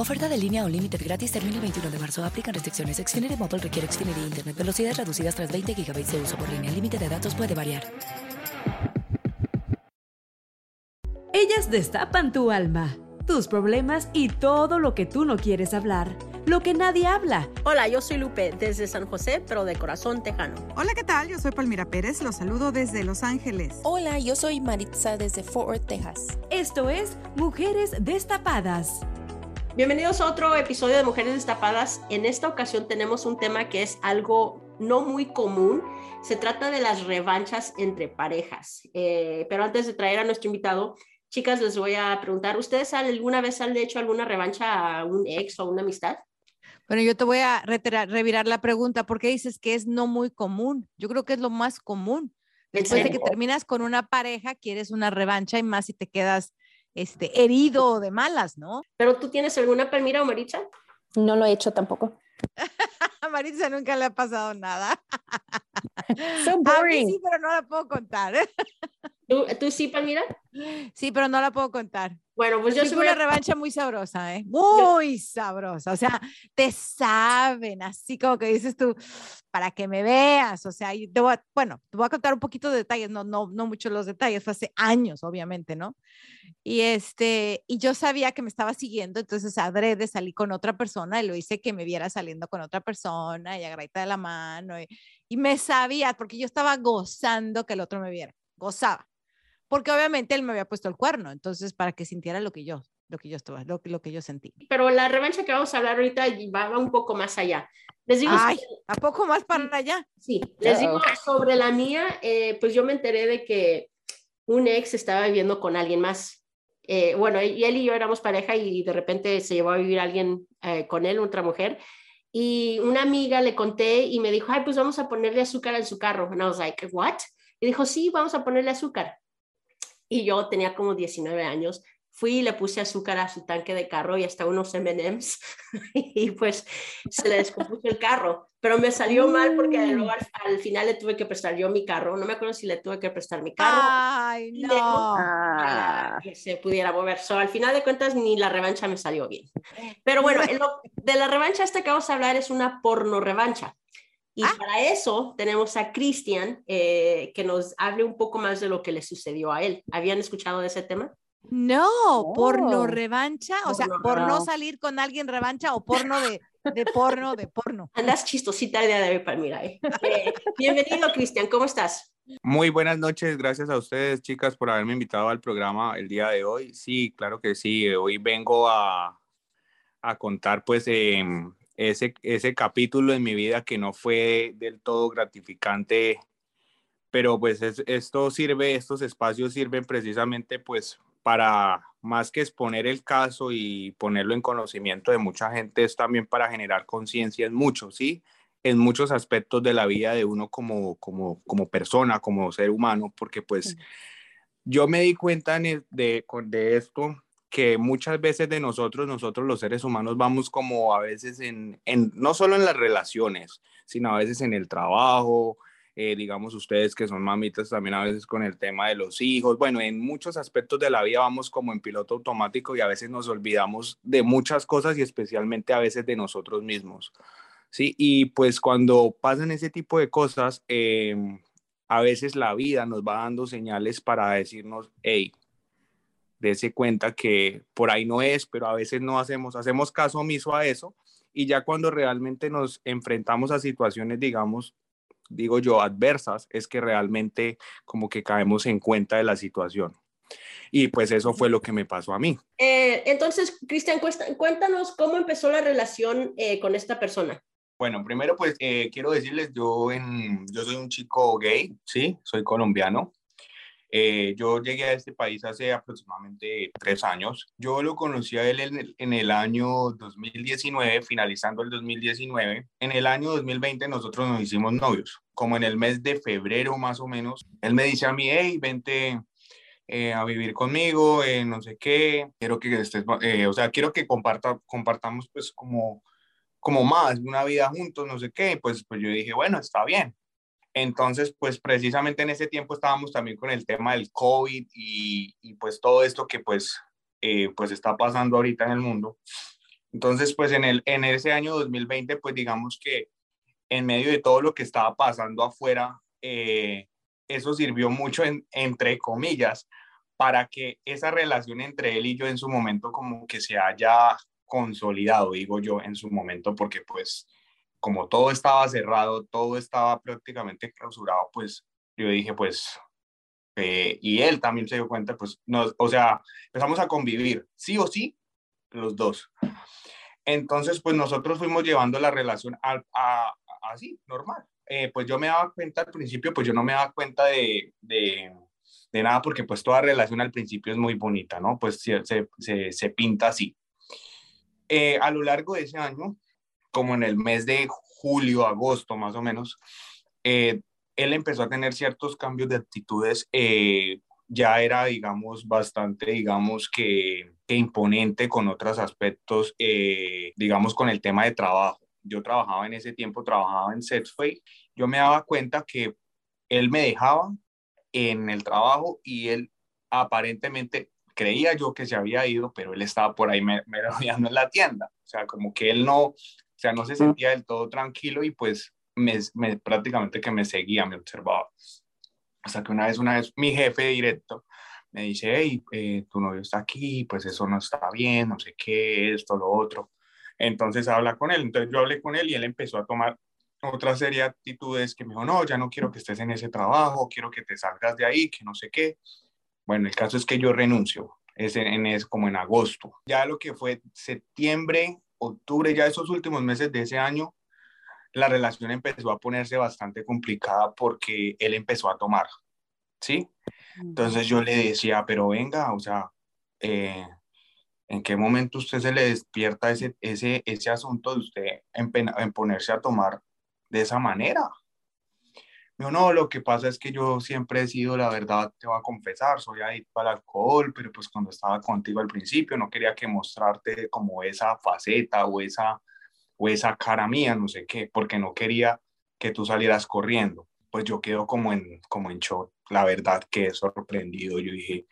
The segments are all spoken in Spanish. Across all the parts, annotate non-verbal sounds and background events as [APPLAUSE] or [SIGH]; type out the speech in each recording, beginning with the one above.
Oferta de línea o límite gratis termina el 21 de marzo. Aplican restricciones. Xfinity Mobile requiere Xfinity Internet. Velocidades reducidas tras 20 GB de uso por línea. El límite de datos puede variar. Ellas destapan tu alma, tus problemas y todo lo que tú no quieres hablar, lo que nadie habla. Hola, yo soy Lupe desde San José, pero de corazón tejano. Hola, ¿qué tal? Yo soy Palmira Pérez, los saludo desde Los Ángeles. Hola, yo soy Maritza desde Fort Worth, Texas. Esto es Mujeres Destapadas. Bienvenidos a otro episodio de Mujeres Destapadas. En esta ocasión tenemos un tema que es algo no muy común. Se trata de las revanchas entre parejas. Eh, pero antes de traer a nuestro invitado, chicas, les voy a preguntar, ¿ustedes alguna vez han hecho alguna revancha a un ex o a una amistad? Bueno, yo te voy a revirar la pregunta. ¿Por qué dices que es no muy común? Yo creo que es lo más común. Después de que terminas con una pareja, quieres una revancha y más si te quedas este, herido de malas, ¿no? ¿Pero tú tienes alguna Palmira o Maritza? No lo he hecho tampoco. [LAUGHS] A Maritza nunca le ha pasado nada. So boring. sí, pero no la puedo contar. [LAUGHS] ¿Tú, ¿Tú, sí, Palmira? Sí, pero no la puedo contar. Bueno, pues yo soy una revancha muy sabrosa, ¿eh? Muy sabrosa. O sea, te saben, así como que dices tú, para que me veas. O sea, te voy a, bueno, te voy a contar un poquito de detalles, no, no, no muchos los detalles, fue hace años, obviamente, ¿no? Y este, y yo sabía que me estaba siguiendo, entonces adrede salí con otra persona y lo hice que me viera saliendo con otra persona y agarradita de la mano y, y me sabía, porque yo estaba gozando que el otro me viera, gozaba porque obviamente él me había puesto el cuerno, entonces para que sintiera lo que yo, lo que yo estaba, lo, lo que yo sentí. Pero la revancha que vamos a hablar ahorita va, un poco más allá. Les digo, Ay, ¿a poco más para allá? Sí, les digo sobre la mía, eh, pues yo me enteré de que un ex estaba viviendo con alguien más. Eh, bueno, y él y yo éramos pareja y de repente se llevó a vivir alguien eh, con él, otra mujer. Y una amiga le conté y me dijo, ay, pues vamos a ponerle azúcar en su carro. And I was like, what? Y dijo, sí, vamos a ponerle azúcar y yo tenía como 19 años. Fui y le puse azúcar a su tanque de carro y hasta unos M&M's [LAUGHS] y pues se le descompuso el carro. Pero me salió mal porque luego al, final le tuve que prestar yo mi carro. No me acuerdo si le tuve que prestar mi carro. Ay, no. que se pudiera mover. So, al final de cuentas ni la revancha me salió bien. Pero bueno, [LAUGHS] de la revancha esta que vamos a hablar es una porno revancha. Y ah. para eso tenemos a Cristian eh, que nos hable un poco más de lo que le sucedió a él. ¿Habían escuchado de ese tema? No, porno revancha, o sea, por no salir con alguien revancha o porno de, de porno, de porno. [LAUGHS] Andas chistosita el día de hoy, Palmira. ¿eh? eh bienvenido, Cristian, ¿cómo estás? Muy buenas noches, gracias a ustedes, chicas, por haberme invitado al programa el día de hoy. Sí, claro que sí, hoy vengo a, a contar pues eh, ese, ese capítulo en mi vida que no fue del todo gratificante, pero pues esto sirve, estos espacios sirven precisamente pues para más que exponer el caso y ponerlo en conocimiento de mucha gente, es también para generar conciencia en muchos, ¿sí? En muchos aspectos de la vida de uno como, como, como persona, como ser humano, porque pues yo me di cuenta de, de esto que muchas veces de nosotros, nosotros los seres humanos vamos como a veces en, en no solo en las relaciones, sino a veces en el trabajo, eh, digamos ustedes que son mamitas también a veces con el tema de los hijos, bueno, en muchos aspectos de la vida vamos como en piloto automático y a veces nos olvidamos de muchas cosas y especialmente a veces de nosotros mismos, ¿sí? Y pues cuando pasan ese tipo de cosas, em, a veces la vida nos va dando señales para decirnos, hey, dése cuenta que por ahí no es, pero a veces no hacemos, hacemos caso omiso a eso y ya cuando realmente nos enfrentamos a situaciones, digamos, digo yo, adversas, es que realmente como que caemos en cuenta de la situación. Y pues eso fue lo que me pasó a mí. Eh, entonces, Cristian, cuéntanos cómo empezó la relación eh, con esta persona. Bueno, primero pues eh, quiero decirles, yo, en, yo soy un chico gay, sí, soy colombiano. Eh, yo llegué a este país hace aproximadamente tres años. Yo lo conocí a él en el, en el, año 2019, finalizando el 2019. En el año 2020 nosotros nos hicimos novios, como en el mes de febrero más o menos. Él me dice a mí, hey, vente eh, a vivir conmigo, no sé qué, quiero que estés, o sea, quiero que comparta, compartamos pues como como más, una vida juntos, no sé qué, pues, pues yo dije, bueno, está bien. Entonces, pues precisamente en ese tiempo estábamos también con el tema del COVID y, pues todo esto que pues, eh, pues está pasando ahorita en el mundo. Entonces, pues en, el, en ese año 2020, pues digamos que en medio de todo lo que estaba pasando afuera, eh, eso sirvió mucho, en, entre comillas, para que esa relación entre él y yo en su momento como que se haya consolidado, digo yo, en su momento, porque pues como todo estaba cerrado, todo estaba prácticamente clausurado, pues yo dije, pues, eh, y él también se dio cuenta, pues, no, o sea, empezamos a convivir, sí o sí, los dos. Entonces, pues nosotros fuimos llevando la relación a, así, normal. Eh, pues yo me daba cuenta al principio, pues yo no me daba cuenta de, de, de, nada, porque pues toda relación al principio es muy bonita, ¿no? Pues se, se, se pinta así. Eh, a lo largo de ese año, como en el mes de julio, agosto más o menos, eh, él empezó a tener ciertos cambios de actitudes. Eh, ya era, digamos, bastante, digamos, que, imponente con otros aspectos, digamos, con el tema de trabajo. Yo trabajaba en ese tiempo, trabajaba en Setfay. Yo me daba cuenta que él me dejaba en el trabajo y él aparentemente creía yo que se había ido, pero él estaba por ahí merodeando en la tienda. O sea, como que él no, sea, no se sentía del todo tranquilo y pues me, prácticamente que me seguía, me observaba. Hasta que una vez, una vez, mi jefe directo me dice, hey, eh, tu novio está aquí, pues eso no está bien, no sé qué, esto, lo otro. Entonces habla con él. Entonces yo hablé con él y él empezó a tomar otra serie de actitudes que me dijo, no, ya no quiero que estés en ese trabajo, quiero que te salgas de ahí, que no sé qué. Bueno, el caso es que yo renuncio, es, en, es como en agosto. Ya lo que fue septiembre, octubre, ya esos últimos meses de ese año, la relación empezó a ponerse bastante complicada porque él empezó a tomar, ¿sí? Entonces yo le decía, pero venga, o sea, eh, ¿en qué momento usted se le despierta ese, ese, ese asunto de usted en, en ponerse a tomar de esa manera? No, lo que pasa es que yo siempre he sido, la verdad, te voy a confesar, soy adicto al alcohol, pero pues cuando estaba contigo al principio no quería que mostrarte como esa faceta o esa, o esa cara mía, no sé qué, porque no quería que tú salieras corriendo. Pues yo quedo como en, como en shock, la verdad que he sorprendido, yo dije.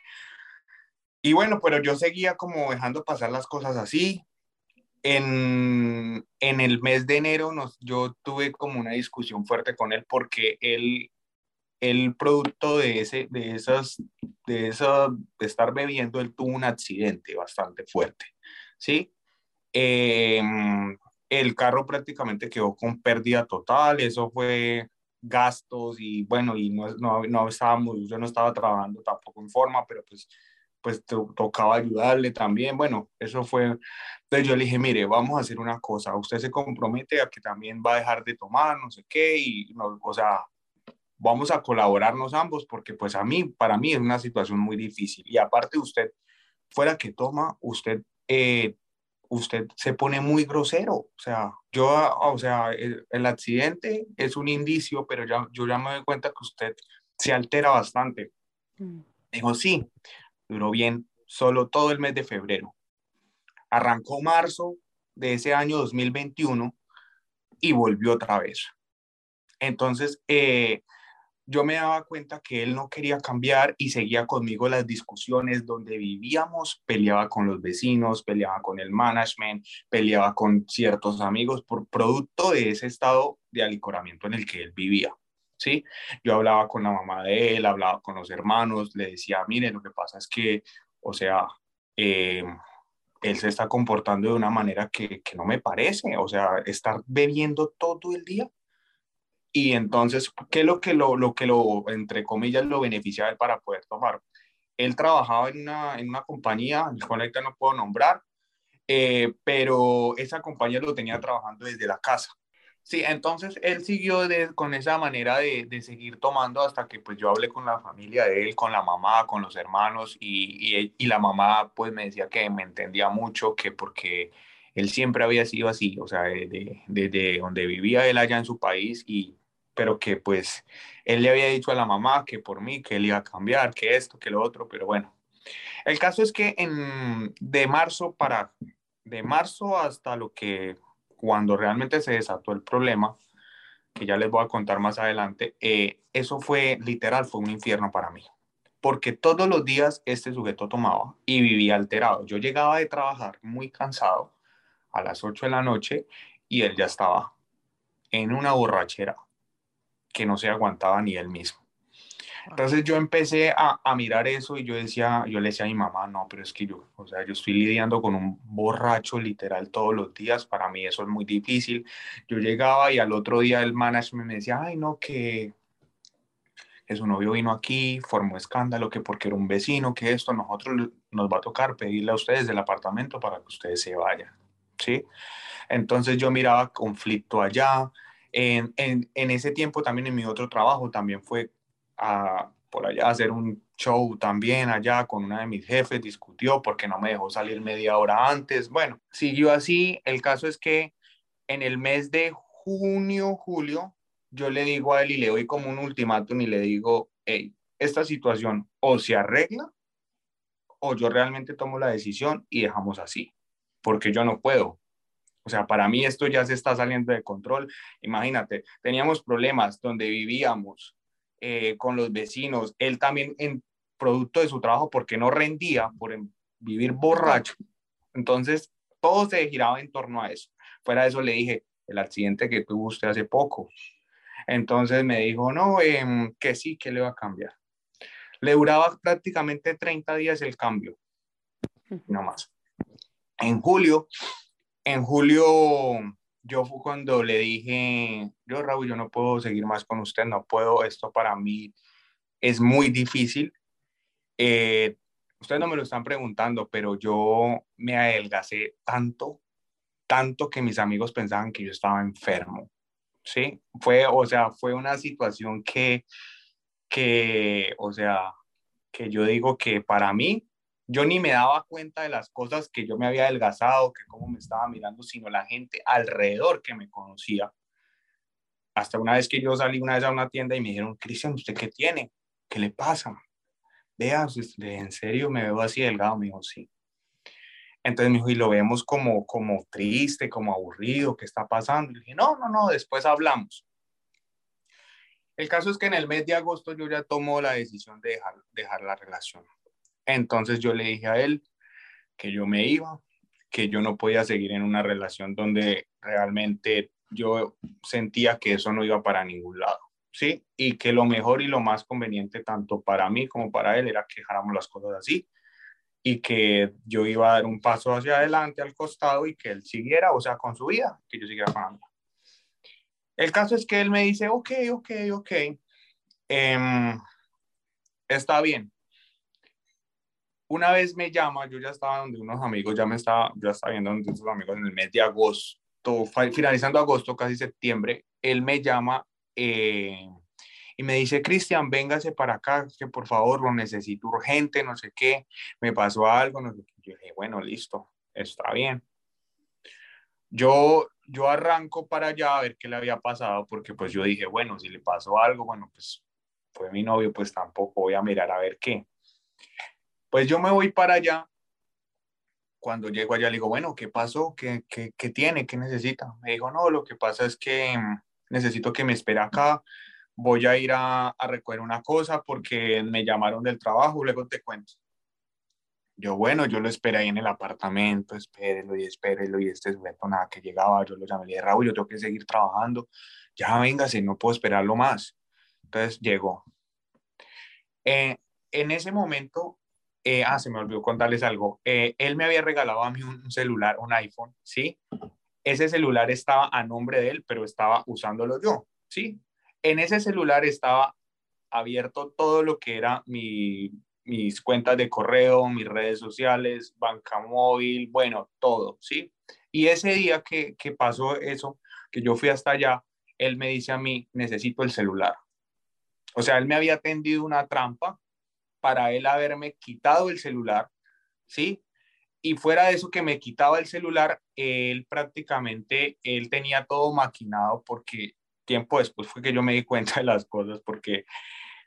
Y bueno, pero yo seguía como dejando pasar las cosas así, en, en, el mes de enero nos, yo tuve como una discusión fuerte con él porque él, el producto de, ese, de, esas, de, esa, de estar bebiendo, él tuvo un accidente bastante fuerte, ¿sí? Em, el carro prácticamente quedó con pérdida total, eso fue gastos y bueno, y no, no, no estábamos, yo no estaba trabajando tampoco en forma, pero pues pues tocaba ayudarle también. Bueno, eso fue. Entonces yo le dije, mire, vamos a hacer una cosa. Usted se compromete a que también va a dejar de tomar, no sé qué, y, no, o sea, vamos a colaborarnos ambos, porque pues a mí, para mí es una situación muy difícil. Y aparte usted, fuera que toma, usted, eh, usted se pone muy grosero. O sea, yo, o sea, el, el, accidente es un indicio, pero ya, yo ya me doy cuenta que usted se altera bastante. Mm. Dijo, sí, duró bien solo todo el mes de febrero. Arrancó marzo de ese año 2021 y volvió otra vez. Entonces, eh, yo me daba cuenta que él no quería cambiar y seguía conmigo las discusiones donde vivíamos, peleaba con los vecinos, peleaba con el management, peleaba con ciertos amigos por producto de ese estado de alicoramiento en el que él vivía. ¿Sí? Yo hablaba con la mamá de él, hablaba con los hermanos, le decía, mire, lo que pasa es que, o sea, eh, él se está comportando de una manera que, que, no me parece, o sea, estar bebiendo todo el día. Y entonces, ¿qué es lo que lo, lo que lo, entre comillas, lo beneficiaba él para poder tomar? Él trabajaba en una, en una compañía, con la que no puedo nombrar, eh, pero esa compañía lo tenía trabajando desde la casa. Sí, entonces él siguió con esa manera de, de, seguir tomando hasta que pues yo hablé con la familia de él, con la mamá, con los hermanos y, y, y la mamá pues me decía que me entendía mucho, que porque él siempre había sido así, o sea, desde de, de donde vivía él allá en su país y pero que pues él le había dicho a la mamá que por mí, que él iba a cambiar, que esto, que lo otro, pero bueno. El caso es que en, de marzo para, de marzo hasta lo que cuando realmente se desató el problema, que ya les voy a contar más adelante, eh, eso fue literal, fue un infierno para mí. Porque todos los días este sujeto tomaba y vivía alterado. Yo llegaba de trabajar muy cansado a las 8 de la noche y él ya estaba en una borrachera que no se aguantaba ni él mismo. Entonces yo empecé a, a, mirar eso y yo decía, yo le decía a mi mamá, no, pero es que yo, o sea, yo estoy lidiando con un borracho literal todos los días, para mí eso es muy difícil. Yo llegaba y al otro día el management me decía, ay, no, que, que su novio vino aquí, formó escándalo, que porque era un vecino, que esto, nosotros nos va a tocar pedirle a ustedes del apartamento para que ustedes se vayan, ¿sí? Entonces yo miraba conflicto allá. En, en, en ese tiempo también en mi otro trabajo también fue a, por allá hacer un show también allá con una de mis jefes, discutió porque no me dejó salir media hora antes. Bueno, siguió así. El caso es que en el mes de junio, julio, yo le digo a él y le doy como un ultimátum y le digo, hey, esta situación o se arregla o yo realmente tomo la decisión y dejamos así, porque yo no puedo. O sea, para mí esto ya se está saliendo de control. Imagínate, teníamos problemas donde vivíamos, eh, con los vecinos, él también en producto de su trabajo porque no rendía por vivir borracho. Entonces, todo se giraba en torno a eso. Fuera de eso le dije, el accidente que tuvo usted hace poco. Entonces me dijo, no, eh, que sí, que le va a cambiar. Le duraba prácticamente 30 días el cambio, no más. En julio, en julio yo fue cuando le dije, yo Raúl, yo no puedo seguir más con usted, no puedo, esto para mí es muy difícil. Eh, ustedes no me lo están preguntando, pero yo me adelgacé tanto, tanto que mis amigos pensaban que yo estaba enfermo. Sí, fue, o sea, fue una situación que, que, o sea, que yo digo que para mí yo ni me daba cuenta de las cosas que yo me había adelgazado, que cómo me estaba mirando, sino la gente alrededor que me conocía. Hasta una vez que yo salí una vez a una tienda y me dijeron, Cristian, ¿usted qué tiene? ¿Qué le pasa? Vea, en serio me veo así delgado, me dijo, sí. Entonces me dijo, y lo vemos como, como triste, como aburrido, ¿qué está pasando? Le dije, no, no, no, después hablamos. El caso es que en el mes de agosto yo ya tomo la decisión de dejar, dejar la relación. Entonces yo le dije a él que yo me iba, que yo no podía seguir en una relación donde realmente yo sentía que eso no iba para ningún lado, ¿sí? Y que lo mejor y lo más conveniente tanto para mí como para él era que dejáramos las cosas así y que yo iba a dar un paso hacia adelante al costado y que él siguiera, o sea, con su vida, que yo siguiera con. El caso es que él me dice, ok, ok, ok, eh, está bien, una vez me llama, yo ya estaba donde unos amigos, ya me estaba, ya estaba viendo donde sus amigos en el mes de agosto, finalizando agosto, casi septiembre, él me llama eh, y me dice, Cristian, véngase para acá, que por favor lo necesito urgente, no sé qué, me pasó algo, no sé qué. Yo dije, bueno, listo, está bien. Yo, yo arranco para allá a ver qué le había pasado, porque pues yo dije, bueno, si le pasó algo, bueno, pues fue mi novio, pues tampoco voy a mirar a ver qué. Pues yo me voy para allá. Cuando llego allá le digo, bueno, ¿qué pasó? ¿Qué, qué, qué tiene? ¿Qué necesita? Me dijo, no, lo que pasa es que mm, necesito que me espere acá. Voy a ir a, a recoger una cosa porque me llamaron del trabajo, luego te cuento. Yo, bueno, yo lo esperé ahí en el apartamento, espérelo y espérelo, y este sujeto nada que llegaba, yo lo llamé le dije, Raúl, yo tengo que seguir trabajando, ya véngase, no puedo esperarlo más. Entonces llegó. Eh, en ese momento eh, ah, se me olvidó contarles algo. Eh, él me había regalado a mí un celular, un iPhone, ¿sí? Ese celular estaba a nombre de él, pero estaba usándolo yo, ¿sí? En ese celular estaba abierto todo lo que era mi, mis cuentas de correo, mis redes sociales, banca móvil, bueno, todo, ¿sí? Y ese día que, que pasó eso, que yo fui hasta allá, él me dice a mí, necesito el celular. O sea, él me había tendido una trampa para él haberme quitado el celular, ¿sí? Y fuera de eso que me quitaba el celular, él prácticamente, él tenía todo maquinado porque tiempo después fue que yo me di cuenta de las cosas porque,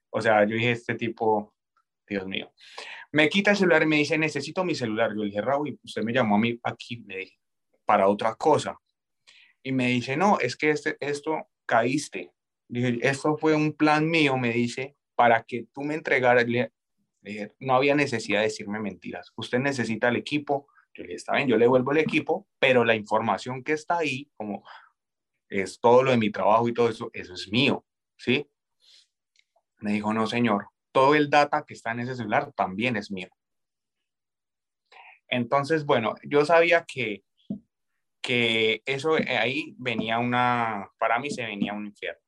o sea, yo dije, este tipo, Dios mío, me quita el celular y me dice, necesito mi celular. Yo le dije, Raúl, usted me llamó a mí aquí, me dije, para otra cosa. Y me dice, no, es que este, esto caíste. Dije, esto fue un plan mío, me dice, para que tú me entregaras. No había necesidad de decirme mentiras. Usted necesita el equipo. Yo le dije, está bien, yo le vuelvo el equipo, pero la información que está ahí, como es todo lo de mi trabajo y todo eso, eso es mío, ¿sí? Me dijo, no, señor, todo el data que está en ese celular también es mío. Entonces, bueno, yo sabía que que eso eh, ahí venía una, para mí se venía un infierno.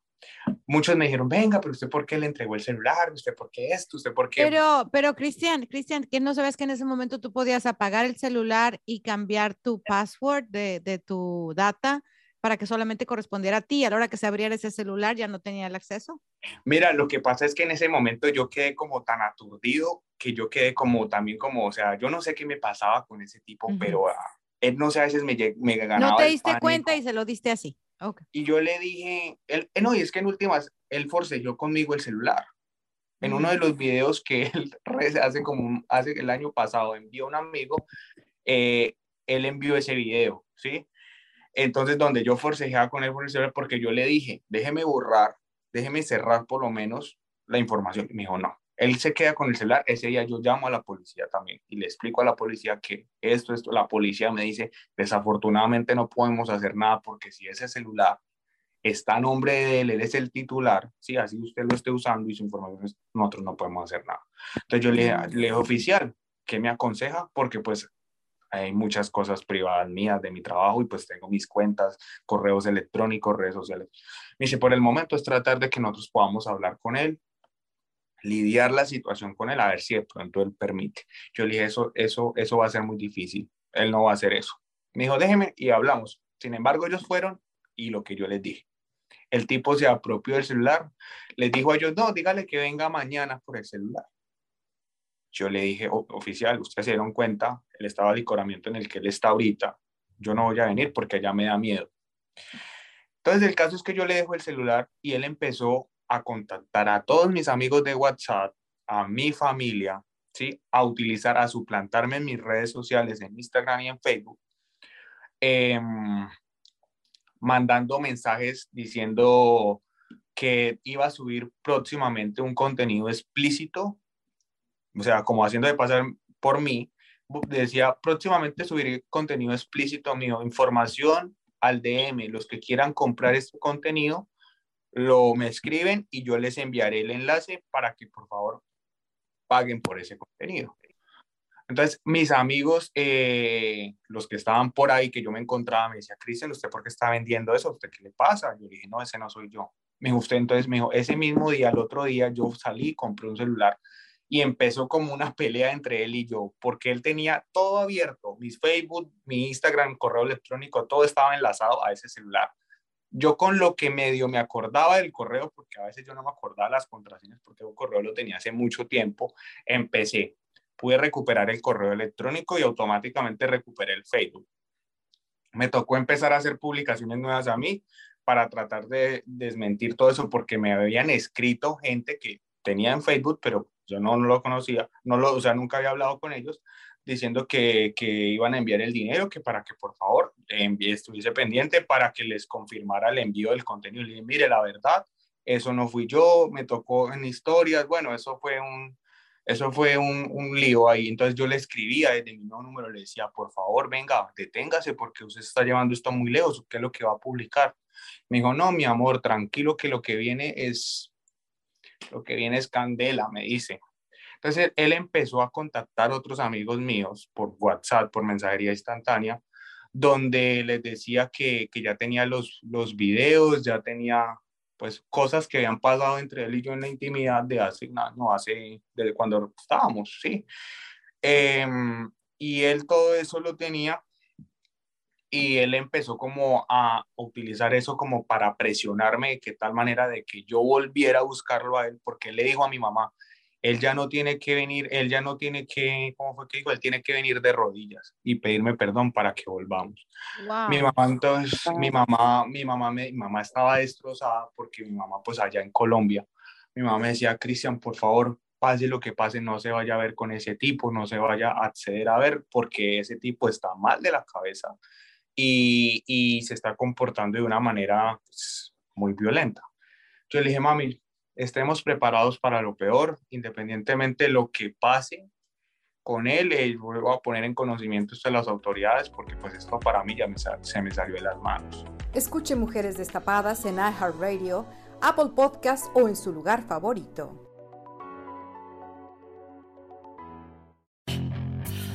Muchos me dijeron, venga, pero usted por qué le entregó el celular, usted por qué esto, usted por qué... Pero, pero Cristian, Cristian, ¿qué no sabes que en ese momento tú podías apagar el celular y cambiar tu password de, de tu data para que solamente correspondiera a ti? A la hora que se abriera ese celular ya no tenía el acceso. Mira, lo que pasa es que en ese momento yo quedé como tan aturdido que yo quedé como también como, o sea, yo no sé qué me pasaba con ese tipo, pero ah, él no sé, a veces me, me ganaba. No te diste cuenta y se lo diste así. Okay. Y yo le dije, él, eh, no, y es que en últimas, él forcejó conmigo el celular. En uno de los videos que [LAUGHS] él hace como hace el año pasado envió a un amigo, eh, él envió ese video, ¿sí? Entonces, donde yo forcejeaba con él por el celular, porque yo le dije, déjeme borrar, déjeme cerrar por lo menos la información. Y me dijo, no, él se queda con el celular, ese día yo llamo a la policía también y le explico a la policía que esto, esto, la policía me dice, desafortunadamente no podemos hacer nada porque si ese celular está a nombre de él, él es el titular, si así usted lo esté usando y su información, nosotros no podemos hacer nada. Entonces yo le, le dije, oficial, ¿qué me aconseja? Porque pues hay muchas cosas privadas mías de mi trabajo y pues tengo mis cuentas, correos electrónicos, redes sociales. Me dice, por el momento es tratar de que nosotros podamos hablar con él lidiar la situación con él, a ver si de pronto él permite. Yo le dije, eso, eso, eso va a ser muy difícil, él no va a hacer eso. Me dijo, déjeme y hablamos. Sin embargo, ellos fueron y lo que yo les dije. El tipo se apropió del celular, les dijo a ellos, no, dígale que venga mañana por el celular. Yo le dije, oficial, ustedes se dieron cuenta el estado de licoramiento en el que él está ahorita. Yo no voy a venir porque allá me da miedo. Entonces, el caso es que yo le dejo el celular y él empezó a contactar a todos mis amigos de WhatsApp, a mi familia, ¿sí? A utilizar, a suplantarme en mis redes sociales, en Instagram y en Facebook, em, mandando mensajes diciendo que iba a subir próximamente un contenido explícito, o sea, como haciendo de pasar por mí, decía, próximamente subiré contenido explícito mío, información al DM, los que quieran comprar este contenido, lo me escriben y yo les enviaré el enlace para que por favor paguen por ese contenido. Entonces, mis amigos, eh, los que estaban por ahí, que yo me encontraba, me decía, Cristian, ¿usted por qué está vendiendo eso? ¿Usted qué le pasa? Yo dije, no, ese no soy yo. Me dijo, usted entonces me dijo, ese mismo día, el otro día, yo salí, compré un celular y empezó como una pelea entre él y yo, porque él tenía todo abierto, mis Facebook, mi Instagram, correo electrónico, todo estaba enlazado a ese celular yo con lo que medio me acordaba del correo, porque a veces yo no me acordaba las contraseñas porque un correo lo tenía hace mucho tiempo, empecé. Pude recuperar el correo electrónico y automáticamente recuperé el Facebook. Me tocó empezar a hacer publicaciones nuevas a mí para tratar de desmentir todo eso porque me habían escrito gente que tenía en Facebook, pero yo no, no lo conocía, no lo, o sea, nunca había hablado con ellos, diciendo que, que, iban a enviar el dinero, que para que por favor envíe, estuviese pendiente para que les confirmara el envío del contenido. Le dije, mire, la verdad, eso no fui yo, me tocó en historias, bueno, eso fue un, eso fue un, un lío ahí. Entonces yo le escribía desde mi nuevo número, le decía, por favor, venga, deténgase porque usted está llevando esto muy lejos, ¿qué es lo que va a publicar? Me dijo, no, mi amor, tranquilo que lo que viene es, lo que viene es candela, me dice. Entonces él empezó a contactar otros amigos míos por WhatsApp, por mensajería instantánea, donde les decía que, que ya tenía los, los videos, ya tenía pues cosas que habían pasado entre él y yo en la intimidad de hace año, hace, desde cuando estábamos, sí. Em, y él todo eso lo tenía y él empezó como a utilizar eso como para presionarme de que tal manera de que yo volviera a buscarlo a él, porque él le dijo a mi mamá, él ya no tiene que venir, él ya no tiene que, ¿cómo fue que dijo? Él tiene que venir de rodillas y pedirme perdón para que volvamos. Mi mamá entonces, mi mamá, mi mamá, mi mamá estaba destrozada porque mi mamá pues allá en Colombia, mi mamá me decía, Cristian, por favor, pase lo que pase, no se vaya a ver con ese tipo, no se vaya a acceder a ver porque ese tipo está mal de la cabeza y, y se está comportando de una manera pues, muy violenta. Yo le dije, mami, estemos preparados para lo peor, independientemente de lo que pase con él, eh, voy a poner en conocimiento de las autoridades porque pues esto para mí ya me, se me salió de las manos. Escuche Mujeres Destapadas en iHeartRadio, Apple Podcast o en su lugar favorito.